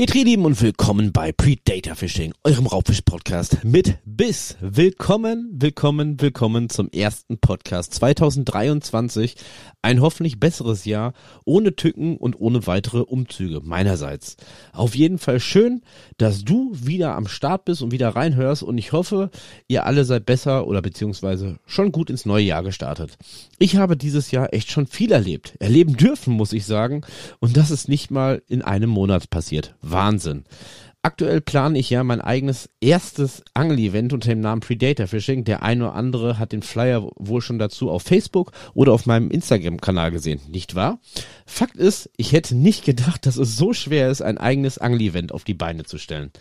Petri Lieben und willkommen bei Predator Fishing, eurem Raubfisch-Podcast mit Biss. Willkommen, willkommen, willkommen zum ersten Podcast 2023. Ein hoffentlich besseres Jahr, ohne Tücken und ohne weitere Umzüge meinerseits. Auf jeden Fall schön, dass du wieder am Start bist und wieder reinhörst und ich hoffe, ihr alle seid besser oder beziehungsweise schon gut ins neue Jahr gestartet. Ich habe dieses Jahr echt schon viel erlebt, erleben dürfen, muss ich sagen, und das ist nicht mal in einem Monat passiert. Wahnsinn. Aktuell plane ich ja mein eigenes erstes Angel-Event unter dem Namen Predator Fishing. Der eine oder andere hat den Flyer wohl schon dazu auf Facebook oder auf meinem Instagram-Kanal gesehen, nicht wahr? Fakt ist, ich hätte nicht gedacht, dass es so schwer ist, ein eigenes Angel-Event auf die Beine zu stellen.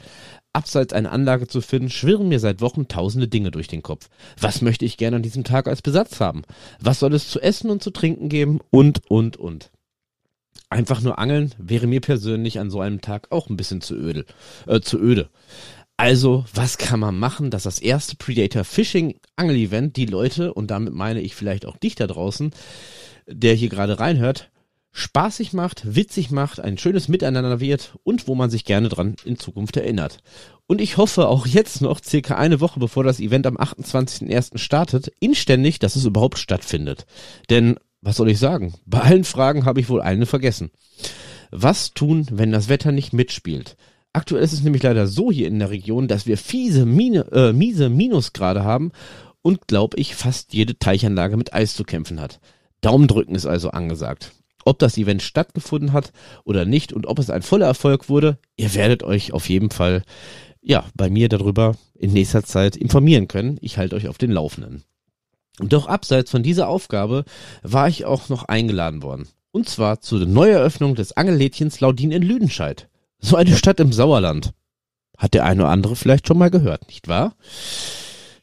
Abseits eine Anlage zu finden, schwirren mir seit Wochen tausende Dinge durch den Kopf. Was möchte ich gerne an diesem Tag als Besatz haben? Was soll es zu essen und zu trinken geben? Und, und, und. Einfach nur angeln wäre mir persönlich an so einem Tag auch ein bisschen zu öde. Äh, zu öde. Also, was kann man machen, dass das erste Predator Fishing Angel Event die Leute, und damit meine ich vielleicht auch dich da draußen, der hier gerade reinhört, spaßig macht, witzig macht, ein schönes Miteinander wird und wo man sich gerne dran in Zukunft erinnert. Und ich hoffe auch jetzt noch, circa eine Woche bevor das Event am 28.01. startet, inständig, dass es überhaupt stattfindet. Denn was soll ich sagen? Bei allen Fragen habe ich wohl eine vergessen. Was tun, wenn das Wetter nicht mitspielt? Aktuell ist es nämlich leider so hier in der Region, dass wir fiese, Mine, äh, miese Minusgrade haben und, glaube ich, fast jede Teichanlage mit Eis zu kämpfen hat. Daumendrücken ist also angesagt. Ob das Event stattgefunden hat oder nicht und ob es ein voller Erfolg wurde, ihr werdet euch auf jeden Fall ja bei mir darüber in nächster Zeit informieren können. Ich halte euch auf den Laufenden. Doch abseits von dieser Aufgabe war ich auch noch eingeladen worden. Und zwar zur Neueröffnung des Angellädchens Laudin in Lüdenscheid. So eine Stadt im Sauerland. Hat der eine oder andere vielleicht schon mal gehört, nicht wahr?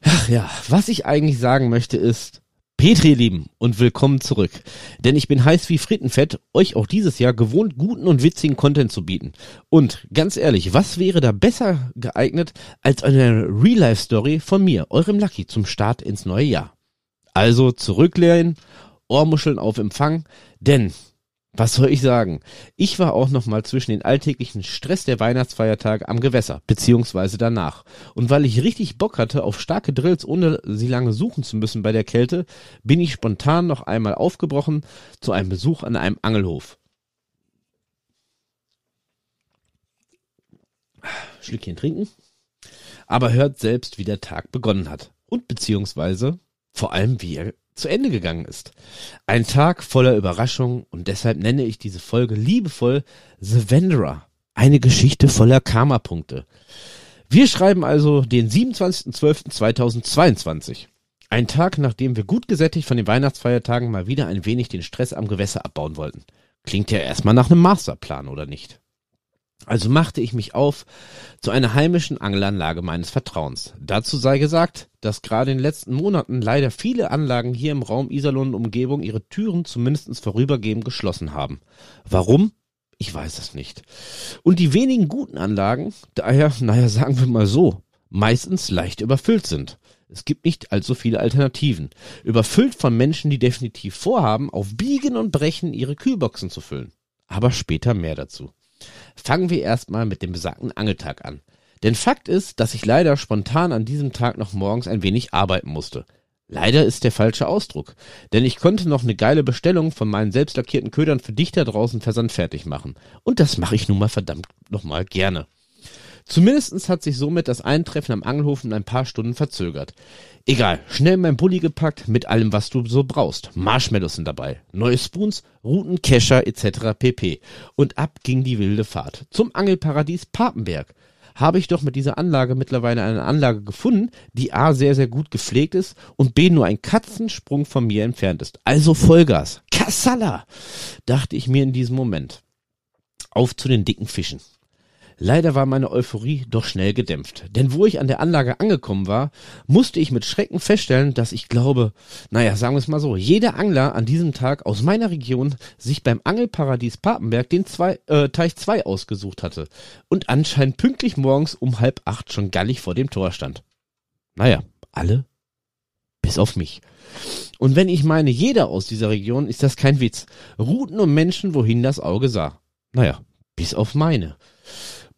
Ach ja, was ich eigentlich sagen möchte ist, Petri lieben und willkommen zurück. Denn ich bin heiß wie Frittenfett, euch auch dieses Jahr gewohnt guten und witzigen Content zu bieten. Und ganz ehrlich, was wäre da besser geeignet als eine Real-Life-Story von mir, eurem Lucky, zum Start ins neue Jahr? Also zurücklehnen, Ohrmuscheln auf Empfang, denn was soll ich sagen? Ich war auch noch mal zwischen den alltäglichen Stress der Weihnachtsfeiertage am Gewässer, beziehungsweise danach. Und weil ich richtig Bock hatte auf starke Drills, ohne sie lange suchen zu müssen bei der Kälte, bin ich spontan noch einmal aufgebrochen zu einem Besuch an einem Angelhof. Schlückchen trinken. Aber hört selbst, wie der Tag begonnen hat. Und beziehungsweise vor allem wie er zu Ende gegangen ist. Ein Tag voller Überraschungen und deshalb nenne ich diese Folge liebevoll The Wanderer. Eine Geschichte voller Karma-Punkte. Wir schreiben also den 27.12.2022. Ein Tag, nachdem wir gut gesättigt von den Weihnachtsfeiertagen mal wieder ein wenig den Stress am Gewässer abbauen wollten. Klingt ja erstmal nach einem Masterplan, oder nicht? Also machte ich mich auf zu einer heimischen Angelanlage meines Vertrauens. Dazu sei gesagt, dass gerade in den letzten Monaten leider viele Anlagen hier im Raum Iserlohn und Umgebung ihre Türen zumindest vorübergehend geschlossen haben. Warum? Ich weiß es nicht. Und die wenigen guten Anlagen, daher, naja, sagen wir mal so, meistens leicht überfüllt sind. Es gibt nicht allzu viele Alternativen. Überfüllt von Menschen, die definitiv vorhaben, auf Biegen und Brechen ihre Kühlboxen zu füllen. Aber später mehr dazu. Fangen wir erstmal mit dem besagten Angeltag an. Denn Fakt ist, dass ich leider spontan an diesem Tag noch morgens ein wenig arbeiten musste. Leider ist der falsche Ausdruck, denn ich konnte noch eine geile Bestellung von meinen selbst lackierten Ködern für dich da draußen versandfertig machen. Und das mache ich nun mal verdammt nochmal gerne. Zumindestens hat sich somit das Eintreffen am Angelhofen ein paar Stunden verzögert. Egal, schnell mein Bulli gepackt mit allem, was du so brauchst. Marshmallows sind dabei, neue Spoons, Routen, Kescher etc. pp. Und ab ging die wilde Fahrt zum Angelparadies Papenberg. Habe ich doch mit dieser Anlage mittlerweile eine Anlage gefunden, die A sehr, sehr gut gepflegt ist und B nur ein Katzensprung von mir entfernt ist. Also Vollgas. Kassala! dachte ich mir in diesem Moment. Auf zu den dicken Fischen. Leider war meine Euphorie doch schnell gedämpft. Denn wo ich an der Anlage angekommen war, musste ich mit Schrecken feststellen, dass ich glaube, naja, sagen wir es mal so, jeder Angler an diesem Tag aus meiner Region sich beim Angelparadies Papenberg den zwei, äh, Teich 2 ausgesucht hatte und anscheinend pünktlich morgens um halb acht schon gallig vor dem Tor stand. Naja, alle bis auf mich. Und wenn ich meine jeder aus dieser Region, ist das kein Witz. Routen und Menschen, wohin das Auge sah. Naja, bis auf meine.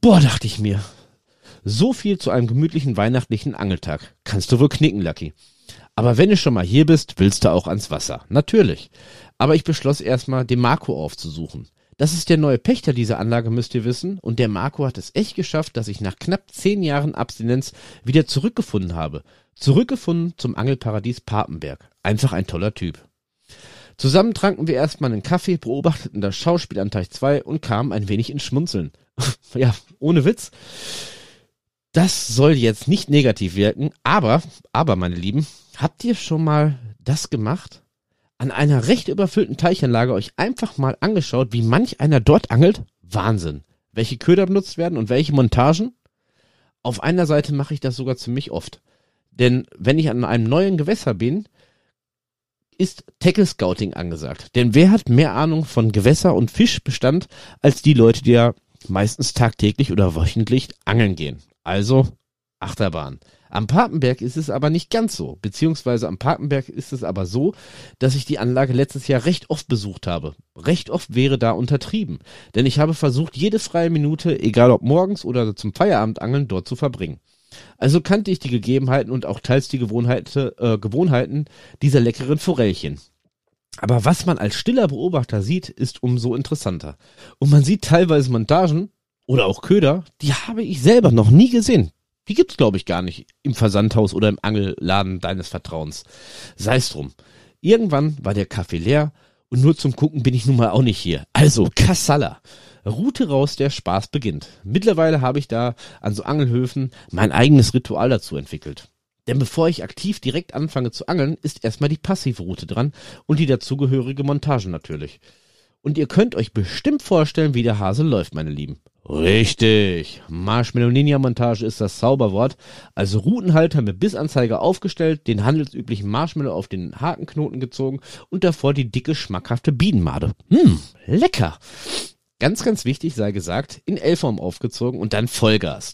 Boah, dachte ich mir. So viel zu einem gemütlichen weihnachtlichen Angeltag. Kannst du wohl knicken, Lucky. Aber wenn du schon mal hier bist, willst du auch ans Wasser. Natürlich. Aber ich beschloss erstmal, den Marco aufzusuchen. Das ist der neue Pächter dieser Anlage, müsst ihr wissen. Und der Marco hat es echt geschafft, dass ich nach knapp zehn Jahren Abstinenz wieder zurückgefunden habe. Zurückgefunden zum Angelparadies Papenberg. Einfach ein toller Typ. Zusammen tranken wir erstmal einen Kaffee, beobachteten das Schauspiel an Teich 2 und kamen ein wenig ins Schmunzeln. ja, ohne Witz. Das soll jetzt nicht negativ wirken, aber, aber meine Lieben, habt ihr schon mal das gemacht? An einer recht überfüllten Teichanlage euch einfach mal angeschaut, wie manch einer dort angelt? Wahnsinn. Welche Köder benutzt werden und welche Montagen? Auf einer Seite mache ich das sogar ziemlich oft. Denn wenn ich an einem neuen Gewässer bin, ist Tackle Scouting angesagt. Denn wer hat mehr Ahnung von Gewässer und Fischbestand als die Leute, die ja meistens tagtäglich oder wöchentlich angeln gehen? Also Achterbahn. Am Papenberg ist es aber nicht ganz so, beziehungsweise am Papenberg ist es aber so, dass ich die Anlage letztes Jahr recht oft besucht habe. Recht oft wäre da untertrieben, denn ich habe versucht, jede freie Minute, egal ob morgens oder zum Feierabendangeln, dort zu verbringen. Also kannte ich die Gegebenheiten und auch teils die Gewohnheiten, äh, Gewohnheiten dieser leckeren Forellchen. Aber was man als stiller Beobachter sieht, ist umso interessanter. Und man sieht teilweise Montagen oder auch Köder, die habe ich selber noch nie gesehen. Die gibt's glaube ich gar nicht im Versandhaus oder im Angelladen deines Vertrauens. Sei's drum. Irgendwann war der Kaffee leer und nur zum Gucken bin ich nun mal auch nicht hier. Also Kassala. Route raus, der Spaß beginnt. Mittlerweile habe ich da an so Angelhöfen mein eigenes Ritual dazu entwickelt. Denn bevor ich aktiv direkt anfange zu angeln, ist erstmal die passive Route dran und die dazugehörige Montage natürlich. Und ihr könnt euch bestimmt vorstellen, wie der Hase läuft, meine Lieben. Richtig. Marshmallow Ninja Montage ist das Zauberwort. Also Routenhalter mit Bissanzeiger aufgestellt, den handelsüblichen Marshmallow auf den Hakenknoten gezogen und davor die dicke, schmackhafte Bienenmade. Hm, lecker. Ganz, ganz wichtig sei gesagt, in L-Form aufgezogen und dann Vollgas.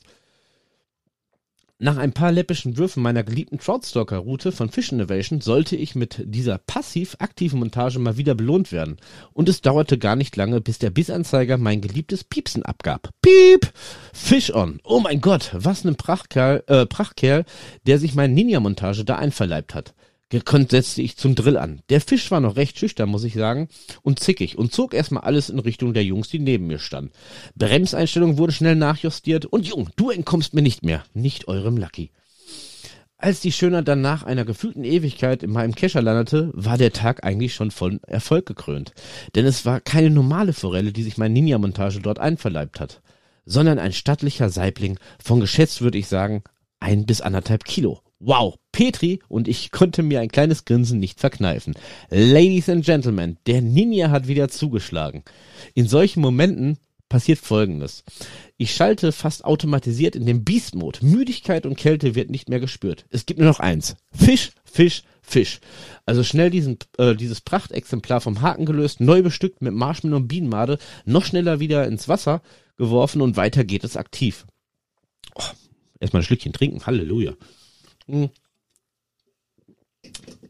Nach ein paar läppischen Würfen meiner geliebten Troutstalker-Route von Fish Innovation sollte ich mit dieser passiv-aktiven Montage mal wieder belohnt werden. Und es dauerte gar nicht lange, bis der Bissanzeiger mein geliebtes Piepsen abgab. Piep! Fish on! Oh mein Gott, was ein Prachtkerl, äh, Prachtkerl, der sich meine Ninja-Montage da einverleibt hat. Gekonnt setzte ich zum Drill an. Der Fisch war noch recht schüchtern, muss ich sagen, und zickig und zog erstmal alles in Richtung der Jungs, die neben mir standen. Bremseinstellung wurde schnell nachjustiert und Jung, du entkommst mir nicht mehr, nicht eurem Lucky. Als die Schöner dann nach einer gefühlten Ewigkeit in meinem Kescher landete, war der Tag eigentlich schon von Erfolg gekrönt. Denn es war keine normale Forelle, die sich meine Ninja-Montage dort einverleibt hat, sondern ein stattlicher Saibling von geschätzt, würde ich sagen, ein bis anderthalb Kilo. Wow, Petri und ich konnte mir ein kleines Grinsen nicht verkneifen. Ladies and Gentlemen, der Ninja hat wieder zugeschlagen. In solchen Momenten passiert Folgendes. Ich schalte fast automatisiert in den Beast-Mode. Müdigkeit und Kälte wird nicht mehr gespürt. Es gibt nur noch eins. Fisch, Fisch, Fisch. Also schnell diesen, äh, dieses Prachtexemplar vom Haken gelöst, neu bestückt mit Marshmallow und Bienenmade, noch schneller wieder ins Wasser geworfen und weiter geht es aktiv. Oh, erstmal ein Schlückchen trinken. Halleluja. Hm.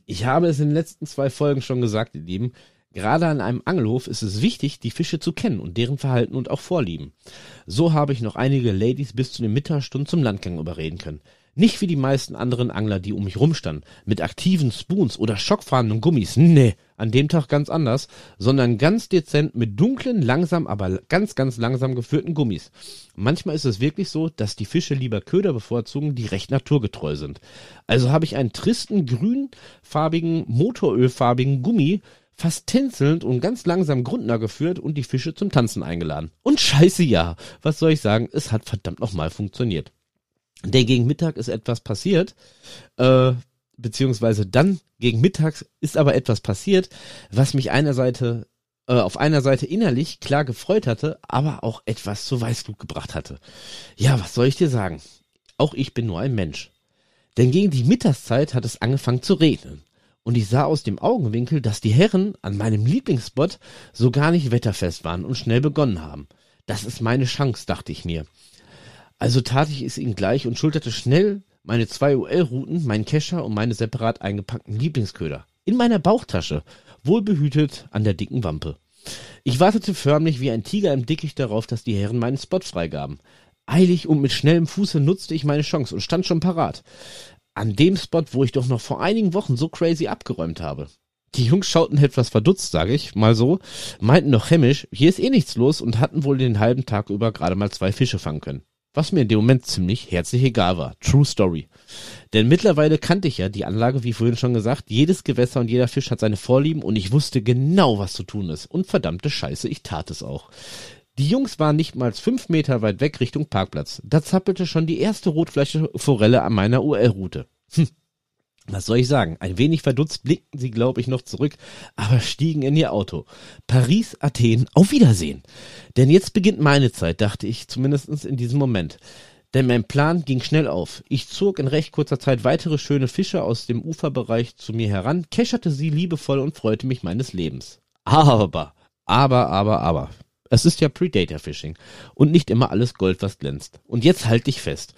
Ich habe es in den letzten zwei Folgen schon gesagt, ihr Lieben. Gerade an einem Angelhof ist es wichtig, die Fische zu kennen und deren Verhalten und auch Vorlieben. So habe ich noch einige Ladies bis zu den Mittagsstunden zum Landgang überreden können. Nicht wie die meisten anderen Angler, die um mich rumstanden, mit aktiven Spoons oder schockfahrenden Gummis. Nee, an dem Tag ganz anders, sondern ganz dezent mit dunklen, langsam, aber ganz, ganz langsam geführten Gummis. Manchmal ist es wirklich so, dass die Fische lieber Köder bevorzugen, die recht naturgetreu sind. Also habe ich einen tristen, grünfarbigen, motorölfarbigen Gummi fast tänzelnd und ganz langsam grundnah geführt und die Fische zum Tanzen eingeladen. Und scheiße ja, was soll ich sagen, es hat verdammt nochmal funktioniert. Denn gegen Mittag ist etwas passiert, äh, beziehungsweise dann gegen Mittags ist aber etwas passiert, was mich einer äh, auf einer Seite innerlich klar gefreut hatte, aber auch etwas zu Weißblut gebracht hatte. Ja, was soll ich dir sagen? Auch ich bin nur ein Mensch. Denn gegen die Mittagszeit hat es angefangen zu regnen. Und ich sah aus dem Augenwinkel, dass die Herren an meinem Lieblingsspot so gar nicht wetterfest waren und schnell begonnen haben. Das ist meine Chance, dachte ich mir. Also tat ich es ihm gleich und schulterte schnell meine zwei UL-Routen, meinen Kescher und meine separat eingepackten Lieblingsköder. In meiner Bauchtasche, wohlbehütet an der dicken Wampe. Ich wartete förmlich wie ein Tiger im Dickicht darauf, dass die Herren meinen Spot freigaben. Eilig und mit schnellem Fuße nutzte ich meine Chance und stand schon parat. An dem Spot, wo ich doch noch vor einigen Wochen so crazy abgeräumt habe. Die Jungs schauten etwas verdutzt, sage ich mal so, meinten noch hämisch, hier ist eh nichts los und hatten wohl den halben Tag über gerade mal zwei Fische fangen können. Was mir in dem Moment ziemlich herzlich egal war. True Story. Denn mittlerweile kannte ich ja die Anlage, wie vorhin schon gesagt, jedes Gewässer und jeder Fisch hat seine Vorlieben und ich wusste genau, was zu tun ist. Und verdammte Scheiße, ich tat es auch. Die Jungs waren nicht mal fünf Meter weit weg Richtung Parkplatz. Da zappelte schon die erste Rotfläche Forelle an meiner UL-Route. Hm. Was soll ich sagen? Ein wenig verdutzt blickten sie, glaube ich, noch zurück, aber stiegen in ihr Auto. Paris, Athen, auf Wiedersehen. Denn jetzt beginnt meine Zeit, dachte ich, zumindest in diesem Moment. Denn mein Plan ging schnell auf. Ich zog in recht kurzer Zeit weitere schöne Fische aus dem Uferbereich zu mir heran, kescherte sie liebevoll und freute mich meines Lebens. Aber, aber, aber, aber. Es ist ja Predator Fishing und nicht immer alles Gold, was glänzt. Und jetzt halt dich fest.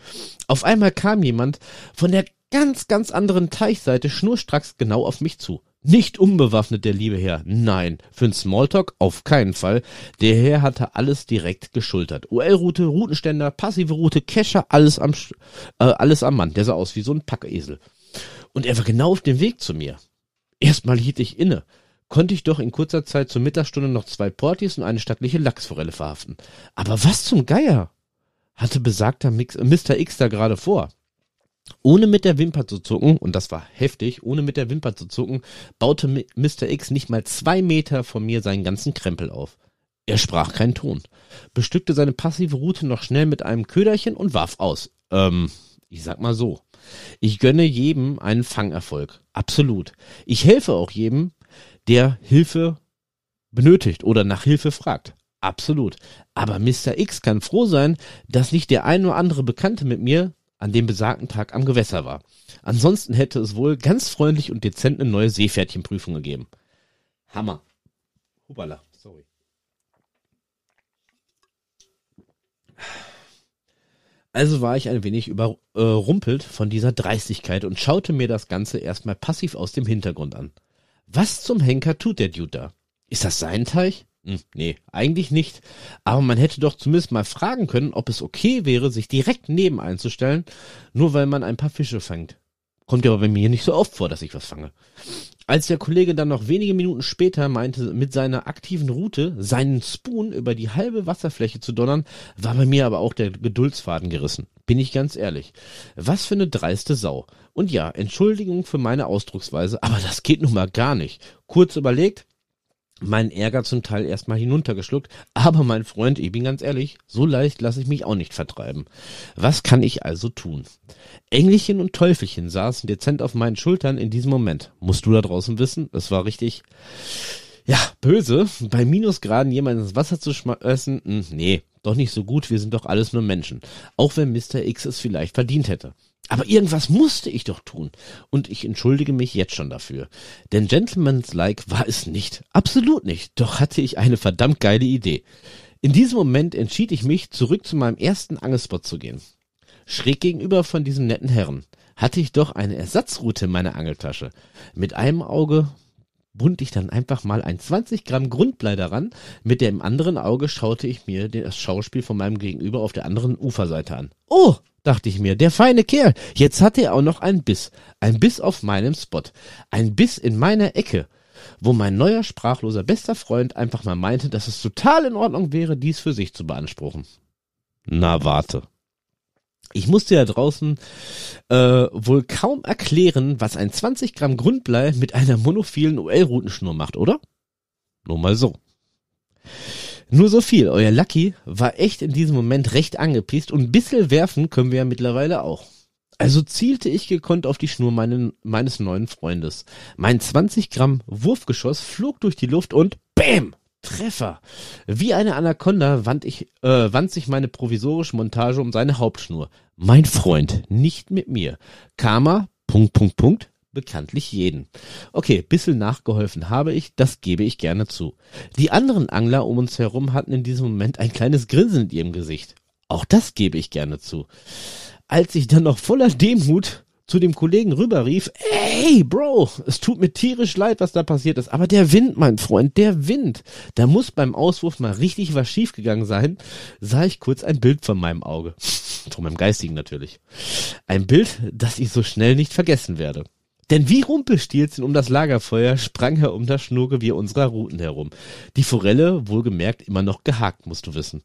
Auf einmal kam jemand von der ganz, ganz anderen Teichseite schnurstracks genau auf mich zu. Nicht unbewaffnet, der liebe Herr. Nein, für'n Smalltalk auf keinen Fall. Der Herr hatte alles direkt geschultert. UL-Route, Routenständer, passive Route, Kescher, alles am, äh, alles am Mann. Der sah aus wie so ein Packesel. Und er war genau auf dem Weg zu mir. Erstmal hielt ich inne konnte ich doch in kurzer Zeit zur Mittagsstunde noch zwei Portis und eine stattliche Lachsforelle verhaften. Aber was zum Geier hatte besagter Mr. X da gerade vor? Ohne mit der Wimper zu zucken, und das war heftig, ohne mit der Wimper zu zucken, baute Mr. X nicht mal zwei Meter von mir seinen ganzen Krempel auf. Er sprach keinen Ton, bestückte seine passive Route noch schnell mit einem Köderchen und warf aus. Ähm, ich sag mal so. Ich gönne jedem einen Fangerfolg. Absolut. Ich helfe auch jedem, der Hilfe benötigt oder nach Hilfe fragt. Absolut. Aber Mr. X kann froh sein, dass nicht der ein oder andere Bekannte mit mir an dem besagten Tag am Gewässer war. Ansonsten hätte es wohl ganz freundlich und dezent eine neue Seepferdchenprüfung gegeben. Hammer. Hubala, sorry. Also war ich ein wenig überrumpelt von dieser Dreistigkeit und schaute mir das Ganze erstmal passiv aus dem Hintergrund an. Was zum Henker tut der Dude da? Ist das sein Teich? Hm, nee, eigentlich nicht. Aber man hätte doch zumindest mal fragen können, ob es okay wäre, sich direkt neben einzustellen, nur weil man ein paar Fische fängt. Kommt ja bei mir nicht so oft vor, dass ich was fange. Als der Kollege dann noch wenige Minuten später meinte, mit seiner aktiven Route seinen Spoon über die halbe Wasserfläche zu donnern, war bei mir aber auch der Geduldsfaden gerissen. Bin ich ganz ehrlich. Was für eine dreiste Sau. Und ja, Entschuldigung für meine Ausdrucksweise, aber das geht nun mal gar nicht. Kurz überlegt, meinen Ärger zum Teil erstmal hinuntergeschluckt, aber mein Freund, ich bin ganz ehrlich, so leicht lasse ich mich auch nicht vertreiben. Was kann ich also tun? Engelchen und Teufelchen saßen dezent auf meinen Schultern in diesem Moment. Musst du da draußen wissen, es war richtig, ja, böse, bei Minusgraden jemanden ins Wasser zu schmeißen, hm, nee, doch nicht so gut, wir sind doch alles nur Menschen. Auch wenn Mr. X es vielleicht verdient hätte. Aber irgendwas musste ich doch tun. Und ich entschuldige mich jetzt schon dafür. Denn Gentleman's Like war es nicht. Absolut nicht. Doch hatte ich eine verdammt geile Idee. In diesem Moment entschied ich mich, zurück zu meinem ersten Angelspot zu gehen. Schräg gegenüber von diesem netten Herren hatte ich doch eine Ersatzroute in meiner Angeltasche. Mit einem Auge bund ich dann einfach mal ein 20 Gramm Grundblei daran. Mit dem anderen Auge schaute ich mir das Schauspiel von meinem Gegenüber auf der anderen Uferseite an. Oh, dachte ich mir, der feine Kerl. Jetzt hat er auch noch einen Biss. Ein Biss auf meinem Spot. Ein Biss in meiner Ecke. Wo mein neuer sprachloser bester Freund einfach mal meinte, dass es total in Ordnung wäre, dies für sich zu beanspruchen. Na, warte. Ich musste ja draußen äh, wohl kaum erklären, was ein 20 Gramm Grundblei mit einer monophilen OL-Routenschnur macht, oder? Nur mal so. Nur so viel, euer Lucky war echt in diesem Moment recht angepisst und bisschen werfen können wir ja mittlerweile auch. Also zielte ich gekonnt auf die Schnur meinen, meines neuen Freundes. Mein 20 Gramm Wurfgeschoss flog durch die Luft und BÄM! Treffer. Wie eine Anaconda wand, ich, äh, wand sich meine provisorische Montage um seine Hauptschnur. Mein Freund, nicht mit mir. Karma, Punkt, Punkt, Punkt, bekanntlich jeden. Okay, bisschen nachgeholfen habe ich, das gebe ich gerne zu. Die anderen Angler um uns herum hatten in diesem Moment ein kleines Grinsen in ihrem Gesicht. Auch das gebe ich gerne zu. Als ich dann noch voller Demut zu dem Kollegen rüberrief, ey, Bro, es tut mir tierisch leid, was da passiert ist, aber der Wind, mein Freund, der Wind, da muss beim Auswurf mal richtig was schiefgegangen sein, sah ich kurz ein Bild von meinem Auge. Von meinem Geistigen natürlich. Ein Bild, das ich so schnell nicht vergessen werde. Denn wie Rumpelstilzchen um das Lagerfeuer sprang er um das Schnurgewirr unserer Routen herum. Die Forelle, wohlgemerkt, immer noch gehakt, musst du wissen.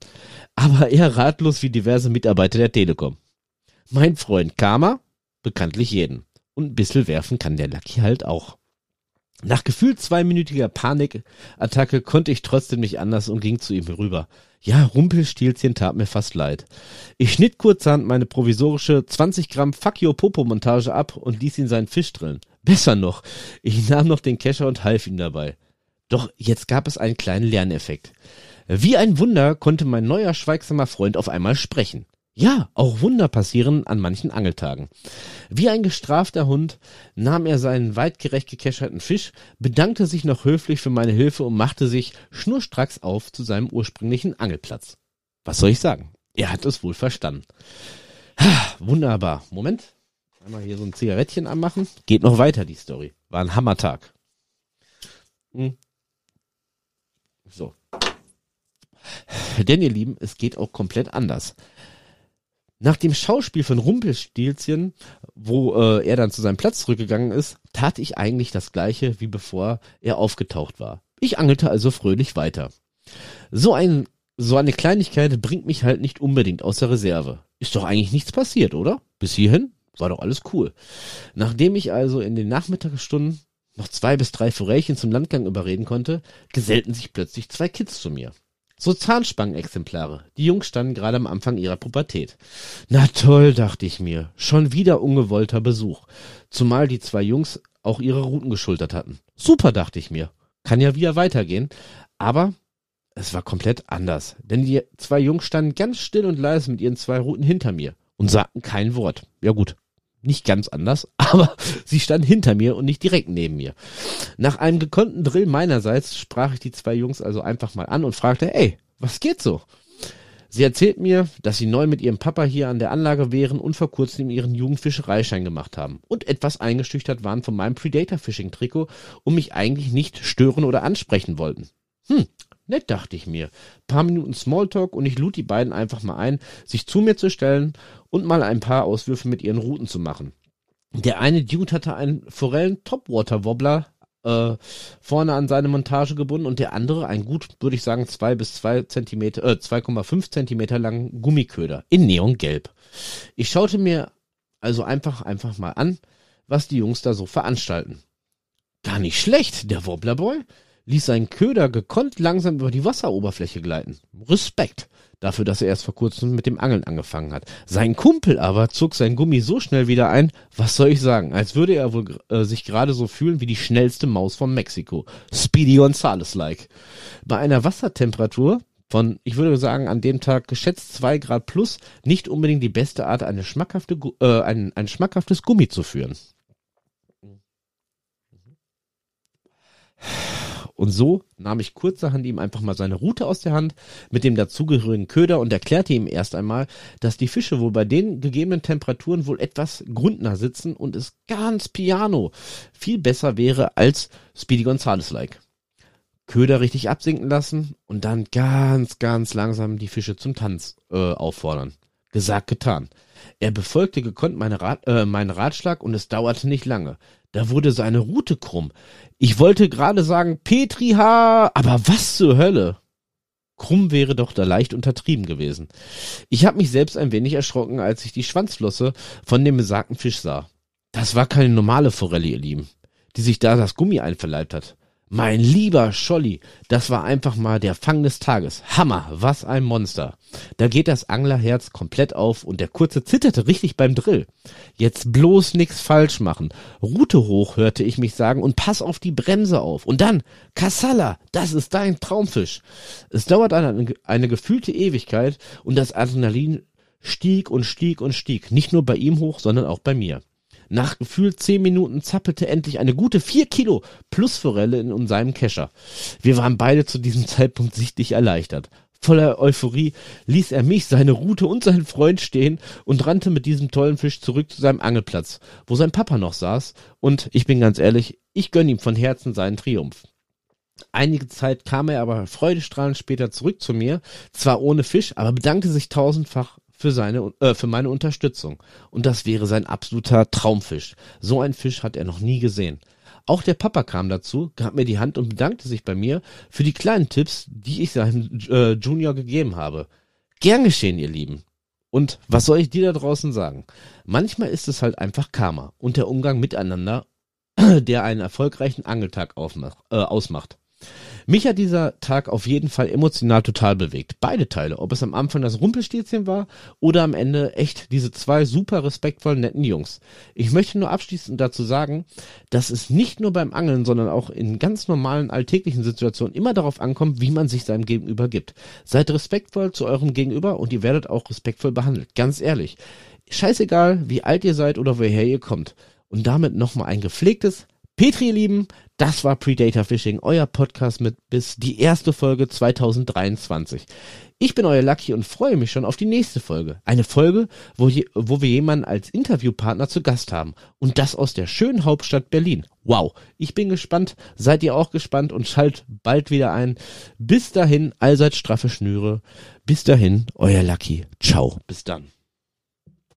Aber eher ratlos wie diverse Mitarbeiter der Telekom. Mein Freund Karma, bekanntlich jeden. Und ein bisschen werfen kann der Lucky halt auch. Nach gefühlt zweiminütiger Panikattacke konnte ich trotzdem nicht anders und ging zu ihm rüber. Ja, Rumpelstilzchen tat mir fast leid. Ich schnitt kurzerhand meine provisorische 20 Gramm Fuck Your Popo Montage ab und ließ ihn seinen Fisch drillen. Besser noch, ich nahm noch den Kescher und half ihm dabei. Doch jetzt gab es einen kleinen Lerneffekt. Wie ein Wunder konnte mein neuer schweigsamer Freund auf einmal sprechen. Ja, auch Wunder passieren an manchen Angeltagen. Wie ein gestrafter Hund nahm er seinen weitgerecht gekescherten Fisch, bedankte sich noch höflich für meine Hilfe und machte sich schnurstracks auf zu seinem ursprünglichen Angelplatz. Was soll ich sagen? Er hat es wohl verstanden. Ha, wunderbar. Moment. Einmal hier so ein Zigarettchen anmachen. Geht noch weiter, die Story. War ein Hammertag. Hm. So. Denn ihr Lieben, es geht auch komplett anders. Nach dem Schauspiel von Rumpelstilzchen, wo äh, er dann zu seinem Platz zurückgegangen ist, tat ich eigentlich das gleiche, wie bevor er aufgetaucht war. Ich angelte also fröhlich weiter. So ein so eine Kleinigkeit bringt mich halt nicht unbedingt aus der Reserve. Ist doch eigentlich nichts passiert, oder? Bis hierhin war doch alles cool. Nachdem ich also in den Nachmittagsstunden noch zwei bis drei Forellchen zum Landgang überreden konnte, gesellten sich plötzlich zwei Kids zu mir. So Zahnspangenexemplare. Die Jungs standen gerade am Anfang ihrer Pubertät. Na toll, dachte ich mir. Schon wieder ungewollter Besuch. Zumal die zwei Jungs auch ihre Routen geschultert hatten. Super, dachte ich mir. Kann ja wieder weitergehen. Aber es war komplett anders. Denn die zwei Jungs standen ganz still und leise mit ihren zwei Routen hinter mir und sagten kein Wort. Ja gut, nicht ganz anders, aber sie stand hinter mir und nicht direkt neben mir. Nach einem gekonnten Drill meinerseits sprach ich die zwei Jungs also einfach mal an und fragte, ey, was geht so? Sie erzählt mir, dass sie neu mit ihrem Papa hier an der Anlage wären und vor kurzem ihren Jugendfischereischein gemacht haben und etwas eingeschüchtert waren von meinem Predator-Fishing-Trikot und mich eigentlich nicht stören oder ansprechen wollten. Hm, Nett, dachte ich mir. Paar Minuten Smalltalk und ich lud die beiden einfach mal ein, sich zu mir zu stellen und mal ein paar Auswürfe mit ihren Routen zu machen. Der eine Dude hatte einen Forellen Topwater Wobbler äh, vorne an seine Montage gebunden und der andere einen gut, würde ich sagen, zwei bis zwei Zentimeter, äh, 2,5 Zentimeter langen Gummiköder in Neongelb. Ich schaute mir also einfach, einfach mal an, was die Jungs da so veranstalten. Gar nicht schlecht, der Wobblerboy ließ seinen Köder gekonnt langsam über die Wasseroberfläche gleiten. Respekt dafür, dass er erst vor kurzem mit dem Angeln angefangen hat. Sein Kumpel aber zog sein Gummi so schnell wieder ein, was soll ich sagen, als würde er wohl äh, sich gerade so fühlen wie die schnellste Maus von Mexiko. Speedy Gonzales-like. Bei einer Wassertemperatur von, ich würde sagen, an dem Tag geschätzt zwei Grad plus, nicht unbedingt die beste Art, eine schmackhafte, äh, ein, ein schmackhaftes Gummi zu führen. Und so nahm ich kurzerhand ihm einfach mal seine Route aus der Hand mit dem dazugehörigen Köder und erklärte ihm erst einmal, dass die Fische wohl bei den gegebenen Temperaturen wohl etwas grundner sitzen und es ganz piano viel besser wäre als Speedy Gonzales-like. Köder richtig absinken lassen und dann ganz, ganz langsam die Fische zum Tanz äh, auffordern. Gesagt, getan. Er befolgte gekonnt meine Rat, äh, meinen Ratschlag und es dauerte nicht lange. Da wurde seine Route krumm. Ich wollte gerade sagen Petri H, aber was zur Hölle? Krumm wäre doch da leicht untertrieben gewesen. Ich habe mich selbst ein wenig erschrocken, als ich die Schwanzflosse von dem besagten Fisch sah. Das war keine normale Forelle, ihr Lieben, die sich da das Gummi einverleibt hat. Mein lieber Scholli, das war einfach mal der Fang des Tages. Hammer, was ein Monster. Da geht das Anglerherz komplett auf und der Kurze zitterte richtig beim Drill. Jetzt bloß nix falsch machen. Route hoch, hörte ich mich sagen und pass auf die Bremse auf. Und dann, Kassala, das ist dein Traumfisch. Es dauert eine, eine gefühlte Ewigkeit und das Adrenalin stieg und stieg und stieg. Nicht nur bei ihm hoch, sondern auch bei mir. Nach gefühlt zehn Minuten zappelte endlich eine gute vier Kilo Plusforelle in seinem Kescher. Wir waren beide zu diesem Zeitpunkt sichtlich erleichtert. Voller Euphorie ließ er mich, seine Route und seinen Freund stehen und rannte mit diesem tollen Fisch zurück zu seinem Angelplatz, wo sein Papa noch saß. Und ich bin ganz ehrlich, ich gönn ihm von Herzen seinen Triumph. Einige Zeit kam er aber freudestrahlend später zurück zu mir, zwar ohne Fisch, aber bedankte sich tausendfach für seine, äh, für meine Unterstützung. Und das wäre sein absoluter Traumfisch. So ein Fisch hat er noch nie gesehen. Auch der Papa kam dazu, gab mir die Hand und bedankte sich bei mir für die kleinen Tipps, die ich seinem äh, Junior gegeben habe. Gern geschehen, ihr Lieben. Und was soll ich dir da draußen sagen? Manchmal ist es halt einfach Karma und der Umgang miteinander, der einen erfolgreichen Angeltag äh, ausmacht. Mich hat dieser Tag auf jeden Fall emotional total bewegt. Beide Teile. Ob es am Anfang das Rumpelstilzchen war oder am Ende echt diese zwei super respektvollen, netten Jungs. Ich möchte nur abschließend dazu sagen, dass es nicht nur beim Angeln, sondern auch in ganz normalen alltäglichen Situationen immer darauf ankommt, wie man sich seinem Gegenüber gibt. Seid respektvoll zu eurem Gegenüber und ihr werdet auch respektvoll behandelt. Ganz ehrlich. Scheißegal, wie alt ihr seid oder woher ihr kommt. Und damit nochmal ein gepflegtes Petri, ihr Lieben, das war Predator Fishing, euer Podcast mit bis die erste Folge 2023. Ich bin euer Lucky und freue mich schon auf die nächste Folge. Eine Folge, wo, je, wo wir jemanden als Interviewpartner zu Gast haben. Und das aus der schönen Hauptstadt Berlin. Wow. Ich bin gespannt. Seid ihr auch gespannt und schalt bald wieder ein. Bis dahin, allseits straffe Schnüre. Bis dahin, euer Lucky. Ciao. Bis dann.